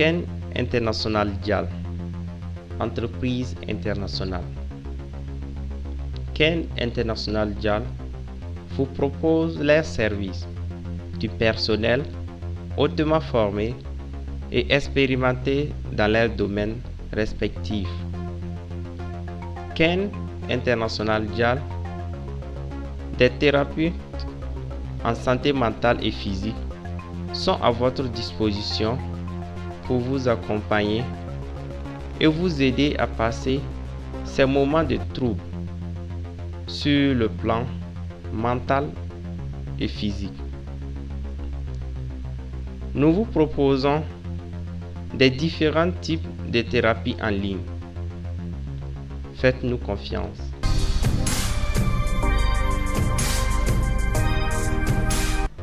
Ken International Dial, entreprise internationale. Ken International Dial vous propose leurs services du personnel hautement formé et expérimenté dans leurs domaines respectifs. Ken International Dial, des thérapeutes en santé mentale et physique sont à votre disposition pour vous accompagner et vous aider à passer ces moments de trouble sur le plan mental et physique. Nous vous proposons des différents types de thérapies en ligne. Faites-nous confiance.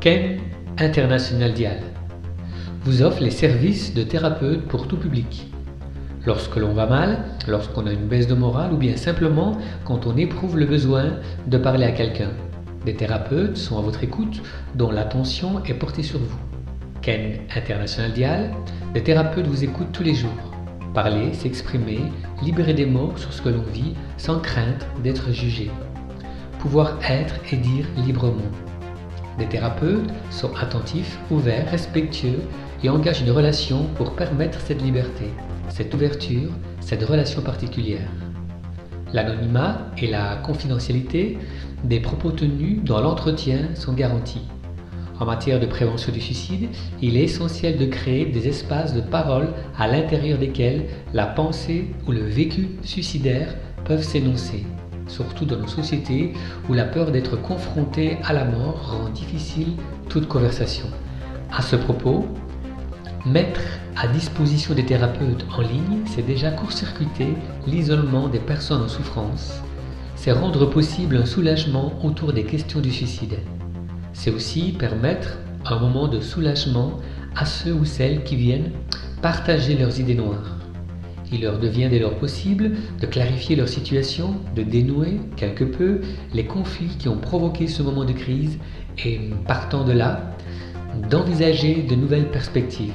Ken International Dial vous offre les services de thérapeute pour tout public. Lorsque l'on va mal, lorsqu'on a une baisse de morale ou bien simplement quand on éprouve le besoin de parler à quelqu'un. Des thérapeutes sont à votre écoute dont l'attention est portée sur vous. Ken International Dial, des thérapeutes vous écoutent tous les jours. Parler, s'exprimer, libérer des mots sur ce que l'on vit sans crainte d'être jugé. Pouvoir être et dire librement. Des thérapeutes sont attentifs, ouverts, respectueux et engagent une relation pour permettre cette liberté, cette ouverture, cette relation particulière. L'anonymat et la confidentialité des propos tenus dans l'entretien sont garantis. En matière de prévention du suicide, il est essentiel de créer des espaces de parole à l'intérieur desquels la pensée ou le vécu suicidaire peuvent s'énoncer surtout dans nos sociétés où la peur d'être confronté à la mort rend difficile toute conversation. À ce propos, mettre à disposition des thérapeutes en ligne, c'est déjà court-circuiter l'isolement des personnes en souffrance, c'est rendre possible un soulagement autour des questions du suicide. C'est aussi permettre un moment de soulagement à ceux ou celles qui viennent partager leurs idées noires. Il leur devient dès lors possible de clarifier leur situation, de dénouer quelque peu les conflits qui ont provoqué ce moment de crise et, partant de là, d'envisager de nouvelles perspectives.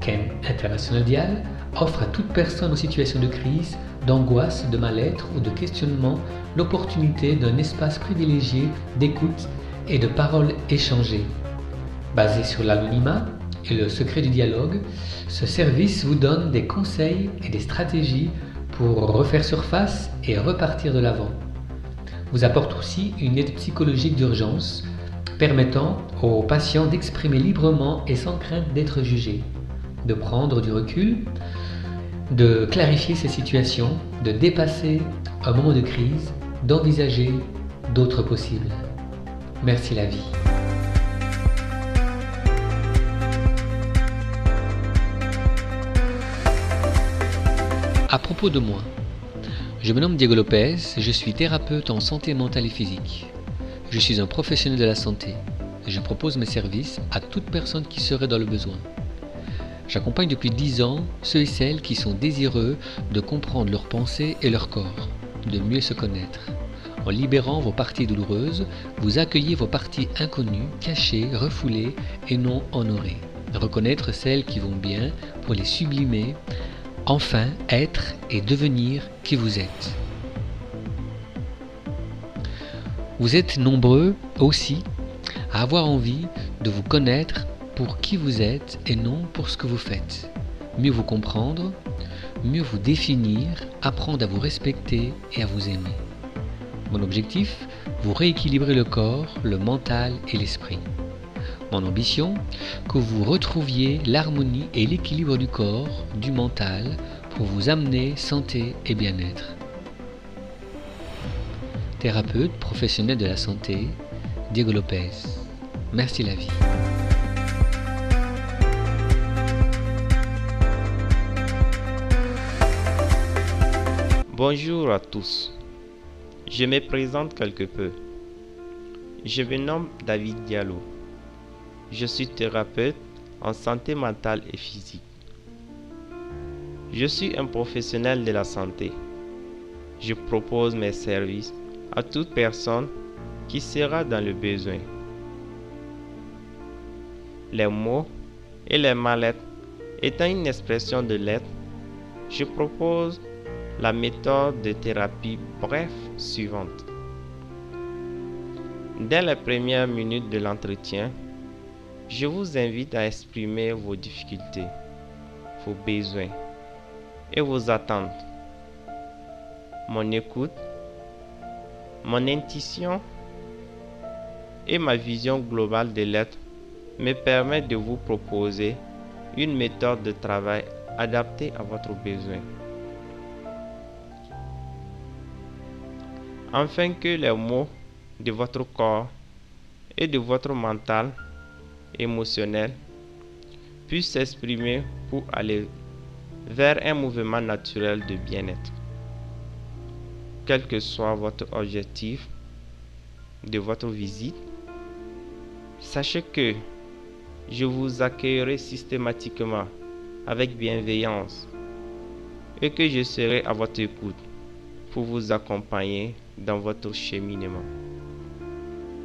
Ken International Dial offre à toute personne en situation de crise, d'angoisse, de mal-être ou de questionnement l'opportunité d'un espace privilégié d'écoute et de paroles échangées. Basé sur l'anonymat, et le secret du dialogue, ce service vous donne des conseils et des stratégies pour refaire surface et repartir de l'avant. Vous apporte aussi une aide psychologique d'urgence permettant aux patients d'exprimer librement et sans crainte d'être jugés, de prendre du recul, de clarifier ses situations, de dépasser un moment de crise, d'envisager d'autres possibles. Merci la vie. À propos de moi, je me nomme Diego Lopez, je suis thérapeute en santé mentale et physique. Je suis un professionnel de la santé et je propose mes services à toute personne qui serait dans le besoin. J'accompagne depuis 10 ans ceux et celles qui sont désireux de comprendre leurs pensées et leur corps, de mieux se connaître. En libérant vos parties douloureuses, vous accueillez vos parties inconnues, cachées, refoulées et non honorées. Reconnaître celles qui vont bien pour les sublimer enfin être et devenir qui vous êtes. Vous êtes nombreux aussi à avoir envie de vous connaître pour qui vous êtes et non pour ce que vous faites. Mieux vous comprendre, mieux vous définir, apprendre à vous respecter et à vous aimer. Mon objectif, vous rééquilibrer le corps, le mental et l'esprit. Mon ambition, que vous retrouviez l'harmonie et l'équilibre du corps, du mental, pour vous amener santé et bien-être. Thérapeute professionnel de la santé, Diego Lopez. Merci la vie. Bonjour à tous. Je me présente quelque peu. Je me nomme David Diallo. Je suis thérapeute en santé mentale et physique. Je suis un professionnel de la santé. Je propose mes services à toute personne qui sera dans le besoin. Les maux et les mallettes Étant une expression de l'être, je propose la méthode de thérapie bref suivante. Dès les premières minutes de l'entretien, je vous invite à exprimer vos difficultés, vos besoins et vos attentes. Mon écoute, mon intuition et ma vision globale de l'être me permettent de vous proposer une méthode de travail adaptée à votre besoin. Afin que les mots de votre corps et de votre mental émotionnel puissent s'exprimer pour aller vers un mouvement naturel de bien-être. Quel que soit votre objectif de votre visite, sachez que je vous accueillerai systématiquement avec bienveillance et que je serai à votre écoute pour vous accompagner dans votre cheminement.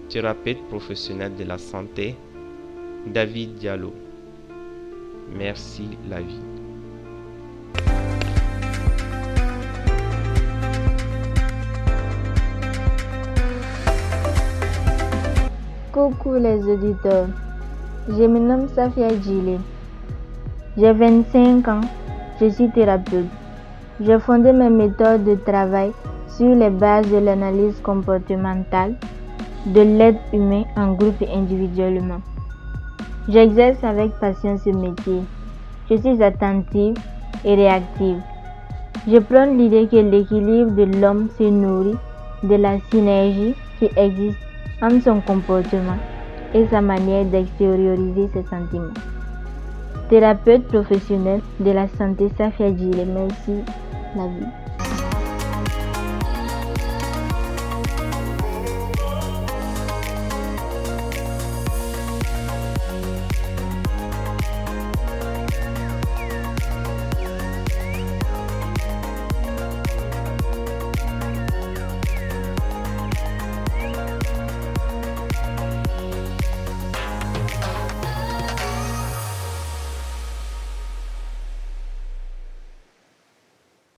Thérapeute professionnel de la santé, David Diallo. Merci la vie. Coucou les auditeurs, je me nomme Safia Djili. J'ai 25 ans, je suis thérapeute. J'ai fondé mes méthodes de travail sur les bases de l'analyse comportementale, de l'aide humaine en groupe et individuellement. J'exerce avec passion ce métier. Je suis attentive et réactive. Je prends l'idée que l'équilibre de l'homme se nourrit de la synergie qui existe entre son comportement et sa manière d'extérioriser ses sentiments. Thérapeute professionnel de la santé Safia Djile, merci la vie.